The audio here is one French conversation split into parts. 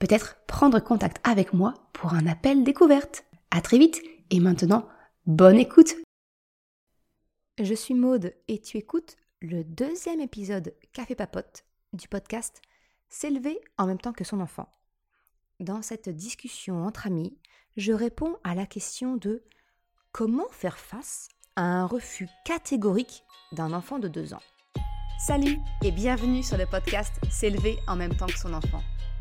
peut-être prendre contact avec moi pour un appel découverte. À très vite et maintenant, bonne écoute. Je suis Maude et tu écoutes le deuxième épisode Café Papote du podcast S'élever en même temps que son enfant. Dans cette discussion entre amis, je réponds à la question de comment faire face à un refus catégorique d'un enfant de deux ans. Salut et bienvenue sur le podcast S'élever en même temps que son enfant.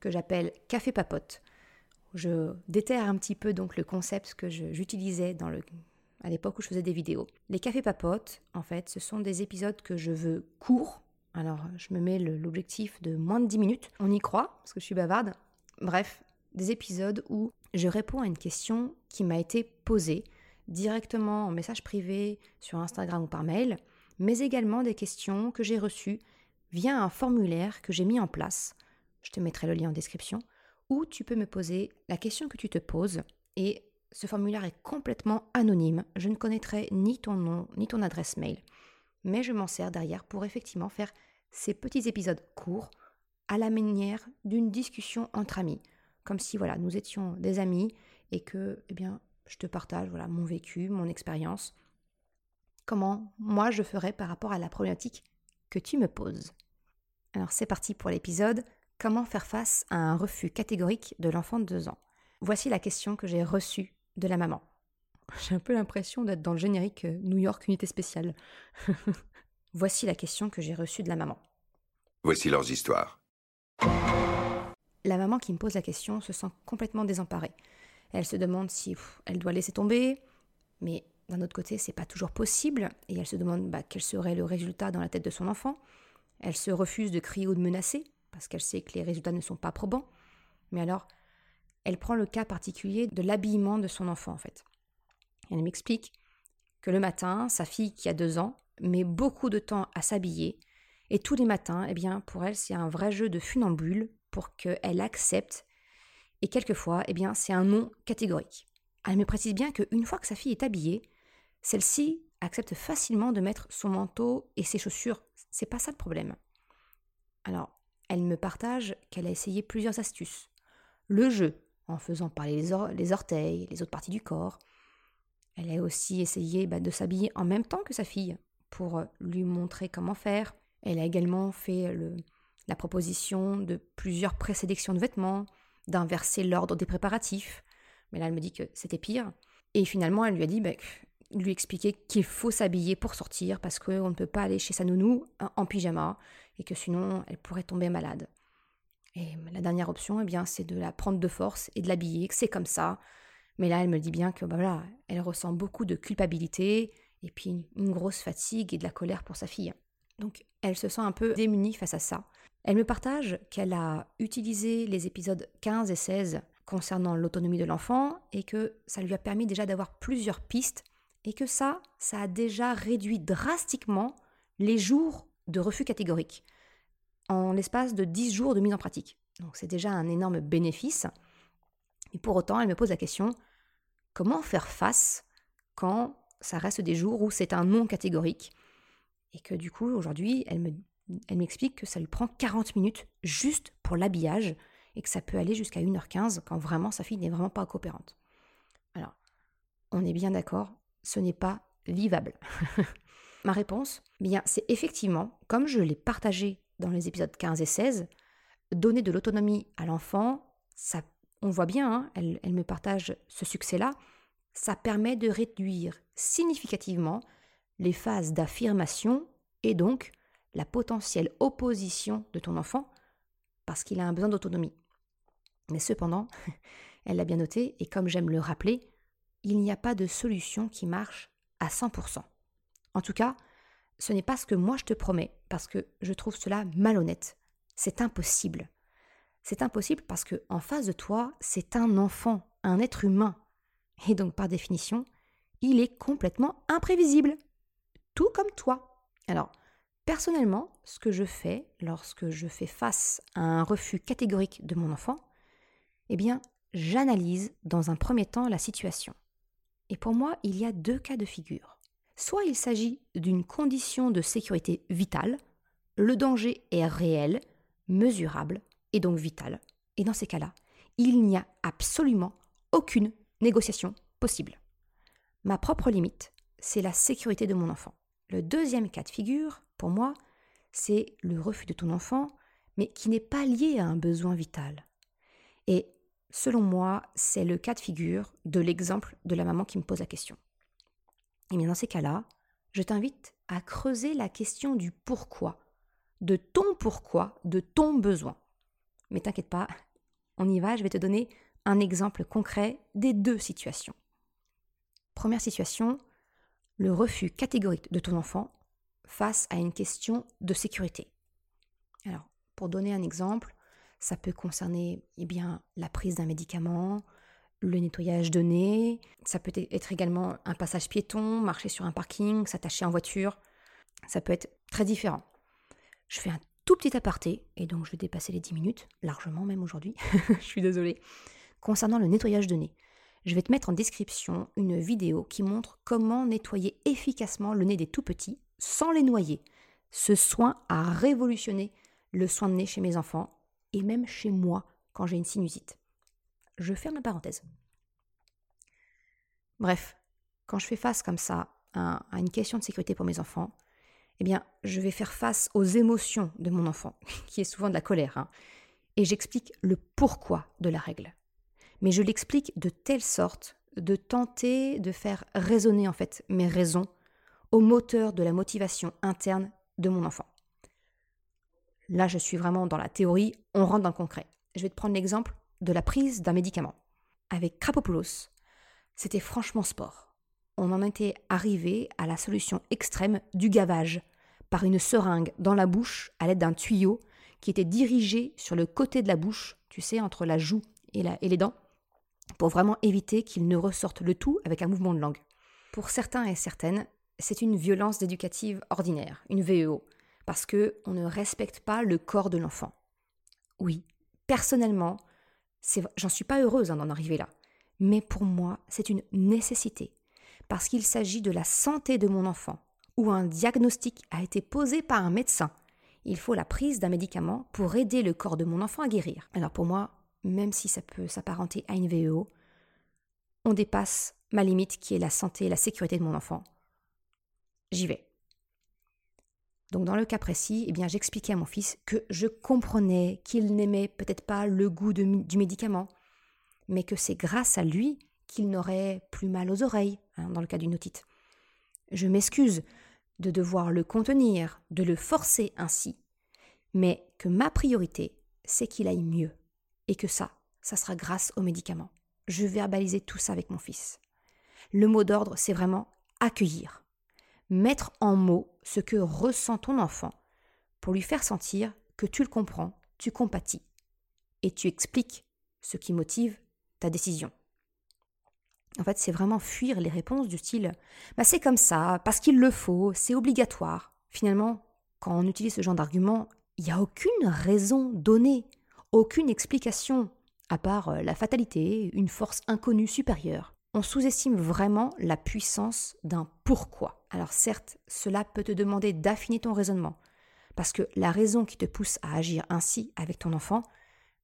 que j'appelle Café Papote. Je déterre un petit peu donc le concept que j'utilisais dans le à l'époque où je faisais des vidéos. Les cafés papotes, en fait, ce sont des épisodes que je veux courts. Alors, je me mets l'objectif de moins de 10 minutes. On y croit, parce que je suis bavarde. Bref, des épisodes où je réponds à une question qui m'a été posée directement en message privé sur Instagram ou par mail, mais également des questions que j'ai reçues via un formulaire que j'ai mis en place je te mettrai le lien en description, où tu peux me poser la question que tu te poses et ce formulaire est complètement anonyme. Je ne connaîtrai ni ton nom ni ton adresse mail, mais je m'en sers derrière pour effectivement faire ces petits épisodes courts à la manière d'une discussion entre amis, comme si voilà nous étions des amis et que eh bien je te partage voilà mon vécu, mon expérience, comment moi je ferais par rapport à la problématique que tu me poses. Alors c'est parti pour l'épisode. Comment faire face à un refus catégorique de l'enfant de 2 ans? Voici la question que j'ai reçue de la maman. J'ai un peu l'impression d'être dans le générique euh, New York Unité Spéciale. Voici la question que j'ai reçue de la maman. Voici leurs histoires. La maman qui me pose la question se sent complètement désemparée. Elle se demande si elle doit laisser tomber, mais d'un autre côté, c'est pas toujours possible, et elle se demande bah, quel serait le résultat dans la tête de son enfant? Elle se refuse de crier ou de menacer, parce qu'elle sait que les résultats ne sont pas probants. Mais alors, elle prend le cas particulier de l'habillement de son enfant en fait. Elle m'explique que le matin, sa fille qui a deux ans met beaucoup de temps à s'habiller et tous les matins, eh bien, pour elle, c'est un vrai jeu de funambule pour qu'elle accepte. Et quelquefois, eh bien, c'est un non catégorique. Elle me précise bien qu'une fois que sa fille est habillée, celle-ci accepte facilement de mettre son manteau et ses chaussures. C'est pas ça le problème. Alors, elle me partage qu'elle a essayé plusieurs astuces. Le jeu, en faisant parler les, orteils, les autres parties du corps. Elle a aussi essayé bah, de s'habiller en même temps que sa fille pour lui montrer comment faire. Elle a également fait la proposition de plusieurs présélections de vêtements, d'inverser l'ordre des préparatifs. Mais là, elle me dit que c'était pire. Et finalement, elle lui a dit, bah, lui expliquer qu'il faut s'habiller pour sortir parce qu'on ne peut pas aller chez sa nounou en pyjama et que sinon elle pourrait tomber malade. Et la dernière option, eh bien, c'est de la prendre de force et de l'habiller, que c'est comme ça. Mais là, elle me dit bien que bah voilà, elle ressent beaucoup de culpabilité et puis une grosse fatigue et de la colère pour sa fille. Donc, elle se sent un peu démunie face à ça. Elle me partage qu'elle a utilisé les épisodes 15 et 16 concernant l'autonomie de l'enfant et que ça lui a permis déjà d'avoir plusieurs pistes et que ça, ça a déjà réduit drastiquement les jours de refus catégorique en l'espace de 10 jours de mise en pratique. Donc c'est déjà un énorme bénéfice. Et pour autant, elle me pose la question, comment faire face quand ça reste des jours où c'est un non catégorique Et que du coup, aujourd'hui, elle, me, elle m'explique que ça lui prend 40 minutes juste pour l'habillage et que ça peut aller jusqu'à 1h15 quand vraiment sa fille n'est vraiment pas coopérante. Alors, on est bien d'accord, ce n'est pas vivable. Ma réponse, bien, c'est effectivement, comme je l'ai partagé dans les épisodes 15 et 16, donner de l'autonomie à l'enfant, ça, on voit bien, hein, elle, elle me partage ce succès-là, ça permet de réduire significativement les phases d'affirmation et donc la potentielle opposition de ton enfant parce qu'il a un besoin d'autonomie. Mais cependant, elle l'a bien noté, et comme j'aime le rappeler, il n'y a pas de solution qui marche à 100%. En tout cas, ce n'est pas ce que moi je te promets, parce que je trouve cela malhonnête. C'est impossible. C'est impossible parce que en face de toi, c'est un enfant, un être humain. Et donc par définition, il est complètement imprévisible. Tout comme toi. Alors, personnellement, ce que je fais lorsque je fais face à un refus catégorique de mon enfant, eh bien, j'analyse dans un premier temps la situation. Et pour moi, il y a deux cas de figure. Soit il s'agit d'une condition de sécurité vitale, le danger est réel, mesurable et donc vital. Et dans ces cas-là, il n'y a absolument aucune négociation possible. Ma propre limite, c'est la sécurité de mon enfant. Le deuxième cas de figure, pour moi, c'est le refus de ton enfant, mais qui n'est pas lié à un besoin vital. Et selon moi, c'est le cas de figure de l'exemple de la maman qui me pose la question. Et bien dans ces cas-là, je t'invite à creuser la question du pourquoi, de ton pourquoi, de ton besoin. Mais t'inquiète pas, on y va, je vais te donner un exemple concret des deux situations. Première situation, le refus catégorique de ton enfant face à une question de sécurité. Alors, pour donner un exemple, ça peut concerner eh bien, la prise d'un médicament, le nettoyage de nez, ça peut être également un passage piéton, marcher sur un parking, s'attacher en voiture. Ça peut être très différent. Je fais un tout petit aparté, et donc je vais dépasser les 10 minutes, largement même aujourd'hui, je suis désolée. Concernant le nettoyage de nez, je vais te mettre en description une vidéo qui montre comment nettoyer efficacement le nez des tout petits sans les noyer. Ce soin a révolutionné le soin de nez chez mes enfants et même chez moi quand j'ai une sinusite. Je ferme la parenthèse. Bref, quand je fais face comme ça à, une question de sécurité pour mes enfants, eh bien, je vais faire face aux émotions de mon enfant, qui est souvent de la colère, hein, et j'explique le pourquoi de la règle. Mais je l'explique de telle sorte de tenter de faire résonner en fait mes raisons au moteur de la motivation interne de mon enfant. Là, je suis vraiment dans la théorie, on rentre dans le concret. Je vais te prendre l'exemple de la prise d'un médicament. Avec Krapopoulos, c'était franchement sport. On en était arrivé à la solution extrême du gavage, par une seringue dans la bouche à l'aide d'un tuyau qui était dirigé sur le côté de la bouche, tu sais, entre la joue et, les dents, pour vraiment éviter qu'il ne ressorte le tout avec un mouvement de langue. Pour certains et certaines, c'est une violence éducative ordinaire, une VEO, parce que on ne respecte pas le corps de l'enfant. Oui, personnellement, j'en suis pas heureuse hein, d'en arriver là, mais pour moi, c'est une nécessité parce qu'il s'agit de la santé de mon enfant ou un diagnostic a été posé par un médecin. Il faut la prise d'un médicament pour aider le corps de mon enfant à guérir. Alors pour moi, même si ça peut s'apparenter à une VEO, on dépasse ma limite qui est la santé et la sécurité de mon enfant. J'y vais. Donc dans le cas précis, eh bien j'expliquais à mon fils que je comprenais qu'il n'aimait peut-être pas le goût du médicament, mais que c'est grâce à lui qu'il n'aurait plus mal aux oreilles, hein, dans le cas d'une otite. Je m'excuse de devoir le contenir, de le forcer ainsi, mais que ma priorité, c'est qu'il aille mieux, et que ça, ça sera grâce au médicament. Je verbalisais tout ça avec mon fils. Le mot d'ordre, c'est vraiment accueillir mettre en mots ce que ressent ton enfant pour lui faire sentir que tu le comprends, tu compatis et tu expliques ce qui motive ta décision. En fait, c'est vraiment fuir les réponses du style bah c'est comme ça, parce qu'il le faut, c'est obligatoire. Finalement, quand on utilise ce genre d'argument, il n'y a aucune raison donnée, aucune explication, à part euh, la fatalité, une force inconnue supérieure on sous-estime vraiment la puissance d'un pourquoi. Alors certes, cela peut te demander d'affiner ton raisonnement, parce que la raison qui te pousse à agir ainsi avec ton enfant,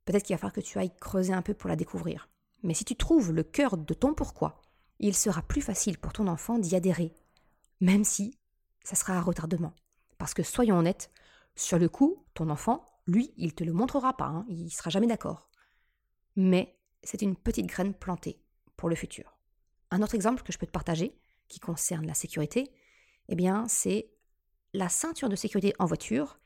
peut-être qu'il va falloir que tu ailles creuser un peu pour la découvrir. Mais si tu trouves le cœur de ton pourquoi, il sera plus facile pour ton enfant d'y adhérer, même si ça sera à retardement. Parce que soyons honnêtes, sur le coup, ton enfant, lui, il te le montrera pas, hein, il sera jamais d'accord. Mais c'est une petite graine plantée pour le futur Un autre exemple que je peux te partager, qui concerne la sécurité, eh bien, c'est la ceinture de sécurité en voiture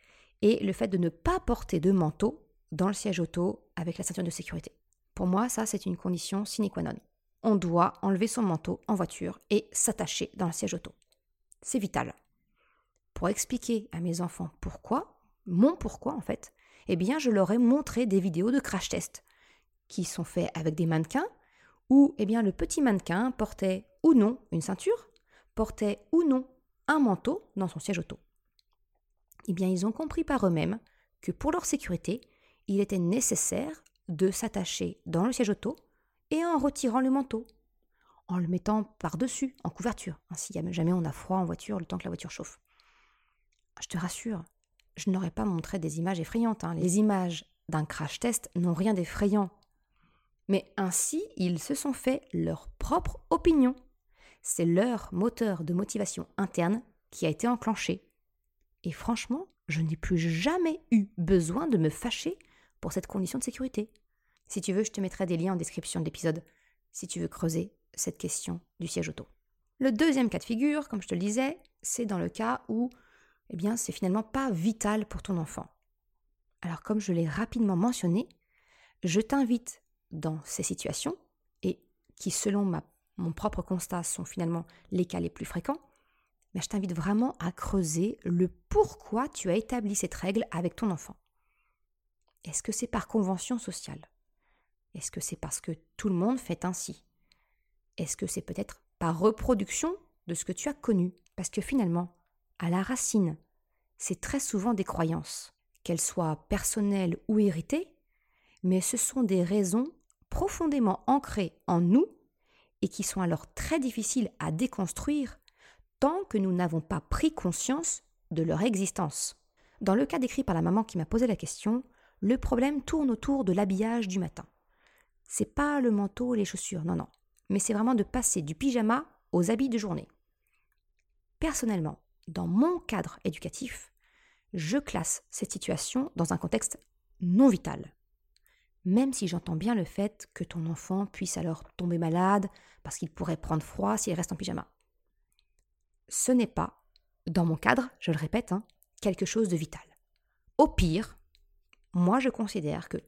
et le fait de ne pas porter de manteau dans le siège auto avec la ceinture de sécurité. Pour moi, ça, c'est une condition sine qua non. On doit enlever son manteau en voiture et s'attacher dans le siège auto. C'est vital. Pour expliquer à mes enfants pourquoi, mon pourquoi en fait, eh bien, je leur ai montré des vidéos de crash test qui sont faits avec des mannequins où eh bien, le petit mannequin portait ou non une ceinture, portait ou non un manteau dans son siège auto. Eh bien, ils ont compris par eux-mêmes que pour leur sécurité, il était nécessaire de s'attacher dans le siège auto et en retirant le manteau, en le mettant par-dessus, en couverture. Ainsi, jamais on a froid en voiture le temps que la voiture chauffe. Je te rassure, je n'aurais pas montré des images effrayantes. Hein. Les images d'un crash test n'ont rien d'effrayant. Mais ainsi, ils se sont fait leur propre opinion. C'est leur moteur de motivation interne qui a été enclenché. Et franchement, je n'ai plus jamais eu besoin de me fâcher pour cette condition de sécurité. Si tu veux, je te mettrai des liens en description de l'épisode si tu veux creuser cette question du siège auto. Le deuxième cas de figure, comme je te le disais, c'est dans le cas où eh bien, c'est finalement pas vital pour ton enfant. Alors, comme je l'ai rapidement mentionné, je t'invite dans ces situations, et qui, selon mon propre constat, sont finalement les cas les plus fréquents, mais je t'invite vraiment à creuser le pourquoi tu as établi cette règle avec ton enfant. Est-ce que c'est par convention sociale? Est-ce que c'est parce que tout le monde fait ainsi? Est-ce que c'est peut-être par reproduction de ce que tu as connu? Parce que finalement, à la racine, c'est très souvent des croyances, qu'elles soient personnelles ou héritées, mais ce sont des raisons profondément ancrées en nous et qui sont alors très difficiles à déconstruire tant que nous n'avons pas pris conscience de leur existence. Dans le cas décrit par la maman qui m'a posé la question, le problème tourne autour de l'habillage du matin. C'est pas le manteau les chaussures, non, non, mais c'est vraiment de passer du pyjama aux habits de journée. Personnellement, dans mon cadre éducatif, je classe cette situation dans un contexte non vital. Même si j'entends bien le fait que ton enfant puisse alors tomber malade parce qu'il pourrait prendre froid s'il reste en pyjama. Ce n'est pas, dans mon cadre, je le répète, hein, quelque chose de vital. Au pire, moi je considère que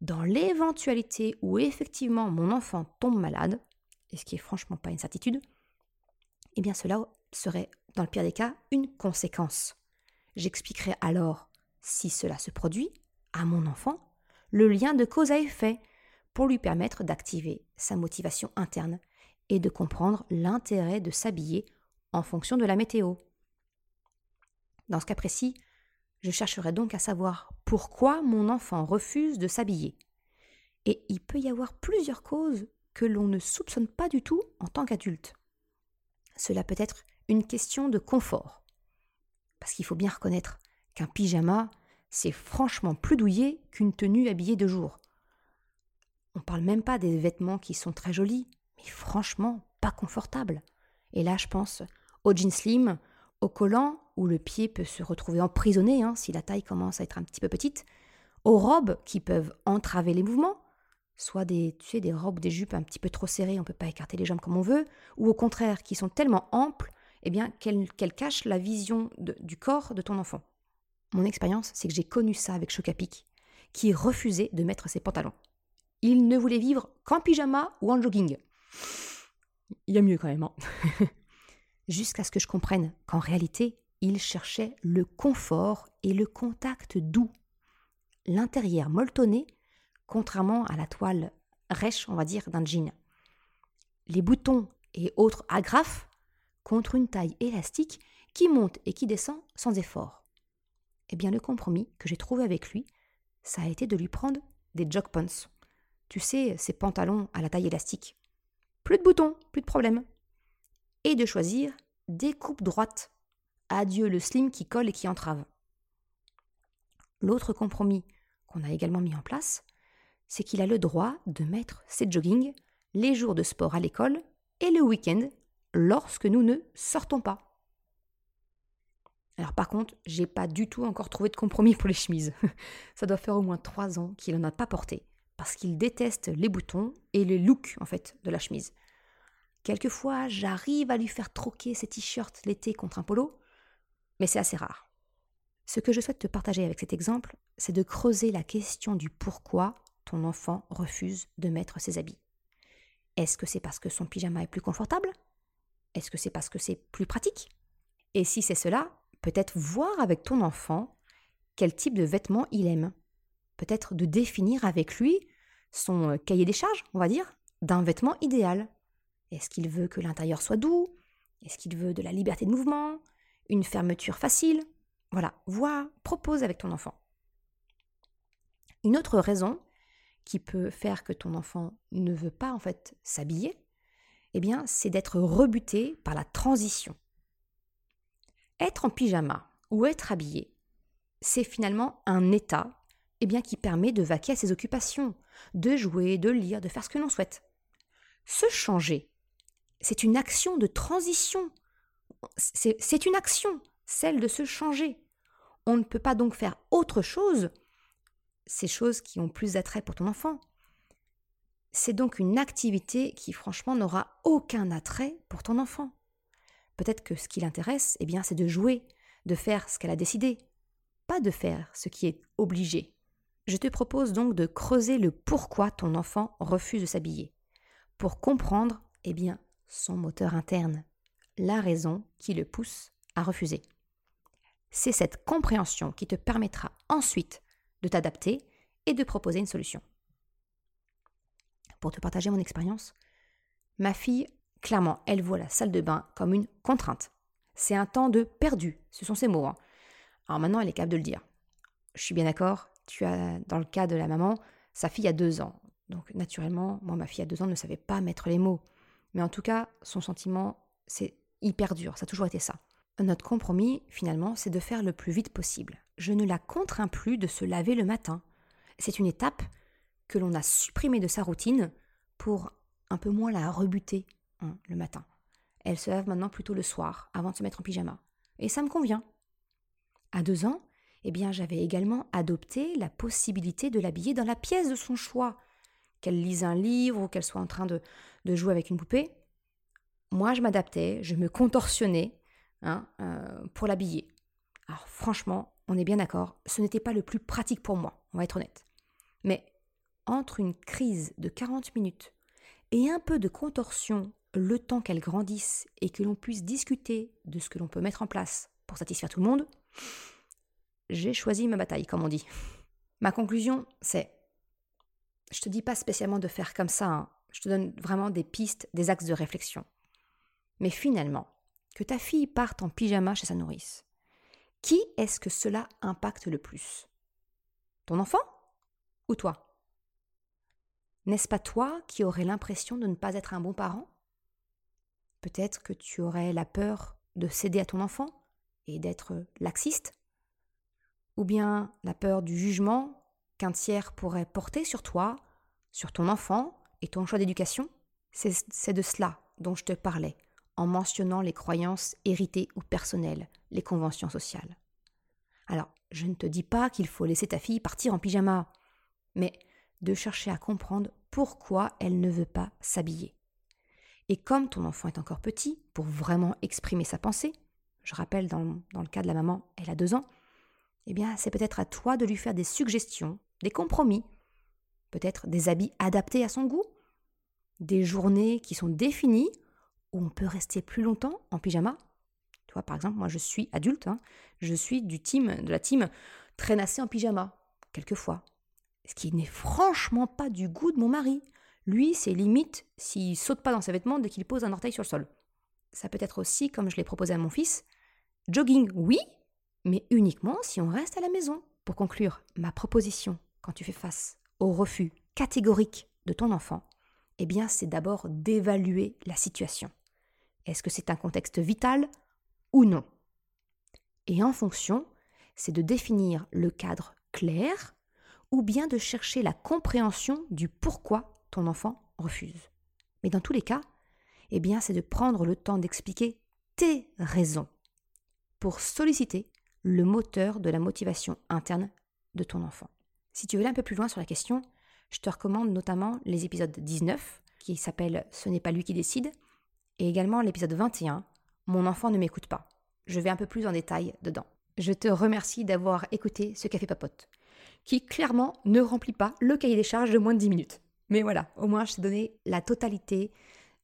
dans l'éventualité où effectivement mon enfant tombe malade, et ce qui est franchement pas une certitude, eh bien cela serait dans le pire des cas, une conséquence. J'expliquerai alors, si cela se produit, à mon enfant, le lien de cause à effet pour lui permettre d'activer sa motivation interne et de comprendre l'intérêt de s'habiller en fonction de la météo. Dans ce cas précis, je chercherai donc à savoir pourquoi mon enfant refuse de s'habiller. Et il peut y avoir plusieurs causes que l'on ne soupçonne pas du tout en tant qu'adulte. Cela peut être une question de confort. Parce qu'il faut bien reconnaître qu'un pyjama, c'est franchement plus douillet qu'une tenue habillée de jour. On parle même pas des vêtements qui sont très jolis, mais franchement pas confortables. Et là, je pense aux jeans slim, aux collants où le pied peut se retrouver emprisonné hein, si la taille commence à être un petit peu petite, aux robes qui peuvent entraver les mouvements, soit des, tu des robes, des jupes un petit peu trop serrées, on ne peut pas écarter les jambes comme on veut, ou au contraire qui sont tellement amples eh bien, qu'elle cache la vision du corps de ton enfant. Mon expérience, c'est que j'ai connu ça avec Chocapic, qui refusait de mettre ses pantalons. Il ne voulait vivre qu'en pyjama ou en jogging. Il y a mieux quand même. Hein. Jusqu'à ce que je comprenne qu'en réalité, il cherchait le confort et le contact doux. L'intérieur molletonné, contrairement à la toile rêche, on va dire, d'un jean. Les boutons et autres agrafes contre une taille élastique qui monte et qui descend sans effort. Eh bien, le compromis que j'ai trouvé avec lui, ça a été de lui prendre des jog pants. Tu sais, ces pantalons à la taille élastique. Plus de boutons, plus de problème. Et de choisir des coupes droites. Adieu le slim qui colle et qui entrave. L'autre compromis qu'on a également mis en place, c'est qu'il a le droit de mettre ses joggings les jours de sport à l'école et le week-end lorsque nous ne sortons pas. Alors par contre, j'ai pas du tout encore trouvé de compromis pour les chemises. Ça doit faire au moins trois ans qu'il n'en a pas porté, parce qu'il déteste les boutons et le look en fait de la chemise. Quelquefois, j'arrive à lui faire troquer ses t-shirts l'été contre un polo, mais c'est assez rare. Ce que je souhaite te partager avec cet exemple, c'est de creuser la question du pourquoi ton enfant refuse de mettre ses habits. Est-ce que c'est parce que son pyjama est plus confortable? Est-ce que c'est parce que c'est plus pratique? Et si c'est cela, peut-être voir avec ton enfant quel type de vêtements il aime. Peut-être de définir avec lui son cahier des charges, on va dire, d'un vêtement idéal. Est-ce qu'il veut que l'intérieur soit doux? Est-ce qu'il veut de la liberté de mouvement? Une fermeture facile? Voilà, vois, propose avec ton enfant. Une autre raison qui peut faire que ton enfant ne veut pas en fait s'habiller, eh bien, c'est d'être rebuté par la transition. Être en pyjama ou être habillé, c'est finalement un état eh bien, qui permet de vaquer à ses occupations, de jouer, de lire, de faire ce que l'on souhaite. Se changer, c'est une action de transition. C'est une action, celle de se changer. On ne peut pas donc faire autre chose, ces choses qui ont plus d'attrait pour ton enfant. C'est donc une activité qui franchement n'aura aucun attrait pour ton enfant. Peut-être que ce qui l'intéresse, eh bien, c'est de jouer, de faire ce qu'elle a décidé, pas de faire ce qui est obligé. Je te propose donc de creuser le pourquoi ton enfant refuse de s'habiller, pour comprendre, eh bien, son moteur interne, la raison qui le pousse à refuser. C'est cette compréhension qui te permettra ensuite de t'adapter et de proposer une solution. Pour te partager mon expérience, ma fille, clairement, elle voit la salle de bain comme une contrainte. C'est un temps de perdu, ce sont ses mots. Hein. Alors maintenant, elle est capable de le dire. Je suis bien d'accord, tu as, dans le cas de la maman, sa fille a deux ans. Donc naturellement, moi, ma fille a deux ans ne savait pas mettre les mots. Mais en tout cas, son sentiment, c'est hyper dur, ça a toujours été ça. Notre compromis, finalement, c'est de faire le plus vite possible. Je ne la contrains plus de se laver le matin. C'est une étape que l'on a supprimée de sa routine pour un peu moins la rebuter le matin. Elle se lave maintenant plutôt le soir, avant de se mettre en pyjama. Et ça me convient. À deux ans, eh bien, j'avais également adopté la possibilité de l'habiller dans la pièce de son choix. Qu'elle lise un livre ou qu'elle soit en train de, jouer avec une poupée. Moi, je m'adaptais, je me contorsionnais hein, euh, pour l'habiller. Alors franchement, on est bien d'accord, ce n'était pas le plus pratique pour moi, on va être honnête. Mais entre une crise de 40 minutes et un peu de contorsion le temps qu'elle grandisse et que l'on puisse discuter de ce que l'on peut mettre en place pour satisfaire tout le monde, j'ai choisi ma bataille, comme on dit. Ma conclusion, c'est je te dis pas spécialement de faire comme ça, hein. je te donne vraiment des pistes, des axes de réflexion. Mais finalement, que ta fille parte en pyjama chez sa nourrice, qui est-ce que cela impacte le plus? Ton enfant ou toi? N'est-ce pas toi qui aurais l'impression de ne pas être un bon parent? Peut-être que tu aurais la peur de céder à ton enfant et d'être laxiste ou bien la peur du jugement qu'un tiers pourrait porter sur toi, sur ton enfant et ton choix d'éducation C'est de cela dont je te parlais en mentionnant les croyances héritées ou personnelles, les conventions sociales. Alors, je ne te dis pas qu'il faut laisser ta fille partir en pyjama, mais de chercher à comprendre pourquoi elle ne veut pas s'habiller. Et comme ton enfant est encore petit, pour vraiment exprimer sa pensée, je rappelle dans, le cas de la maman, elle a deux ans, eh bien, c'est peut-être à toi de lui faire des suggestions, des compromis, peut-être des habits adaptés à son goût, des journées qui sont définies où on peut rester plus longtemps en pyjama. Toi, par exemple, moi, je suis adulte, hein, je suis du team, de la team traînasser en pyjama, quelquefois. Ce qui n'est franchement pas du goût de mon mari. Lui, c'est limite s'il saute pas dans ses vêtements dès qu'il pose un orteil sur le sol. Ça peut être aussi, comme je l'ai proposé à mon fils, jogging, oui, mais uniquement si on reste à la maison. Pour conclure, ma proposition, quand tu fais face au refus catégorique de ton enfant, eh bien c'est d'abord d'évaluer la situation. Est-ce que c'est un contexte vital ou non? Et en fonction, c'est de définir le cadre clair ou bien de chercher la compréhension du pourquoi ton enfant refuse. Mais dans tous les cas, eh bien c'est de prendre le temps d'expliquer tes raisons pour solliciter le moteur de la motivation interne de ton enfant. Si tu veux aller un peu plus loin sur la question, je te recommande notamment les épisodes 19, qui s'appellent Ce n'est pas lui qui décide, et également l'épisode 21, Mon enfant ne m'écoute pas. Je vais un peu plus en détail dedans. Je te remercie d'avoir écouté ce café papote, qui clairement ne remplit pas le cahier des charges de moins de 10 minutes. Mais voilà, au moins je t'ai donné la totalité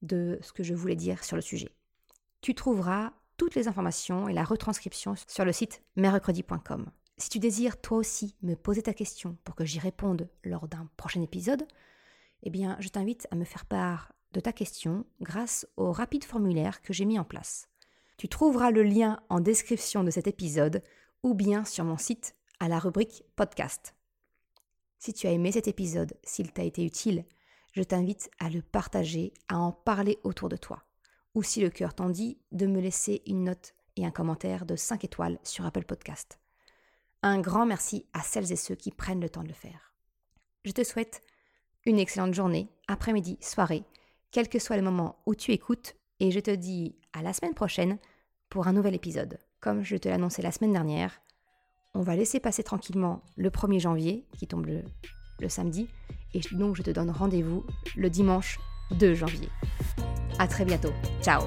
de ce que je voulais dire sur le sujet. Tu trouveras toutes les informations et la retranscription sur le site mercredi.com. Si tu désires toi aussi me poser ta question pour que j'y réponde lors d'un prochain épisode, eh bien je t'invite à me faire part de ta question grâce au rapide formulaire que j'ai mis en place. Tu trouveras le lien en description de cet épisode ou bien sur mon site à la rubrique podcast. Si tu as aimé cet épisode, s'il t'a été utile, je t'invite à le partager, à en parler autour de toi. Ou si le cœur t'en dit, de me laisser une note et un commentaire de 5 étoiles sur Apple Podcast. Un grand merci à celles et ceux qui prennent le temps de le faire. Je te souhaite une excellente journée, après-midi, soirée, quel que soit le moment où tu écoutes, et je te dis à la semaine prochaine pour un nouvel épisode. Comme je te annoncé la semaine dernière, on va laisser passer tranquillement le 1er janvier, qui tombe le, samedi, et donc je te donne rendez-vous le dimanche 2 janvier. À très bientôt. Ciao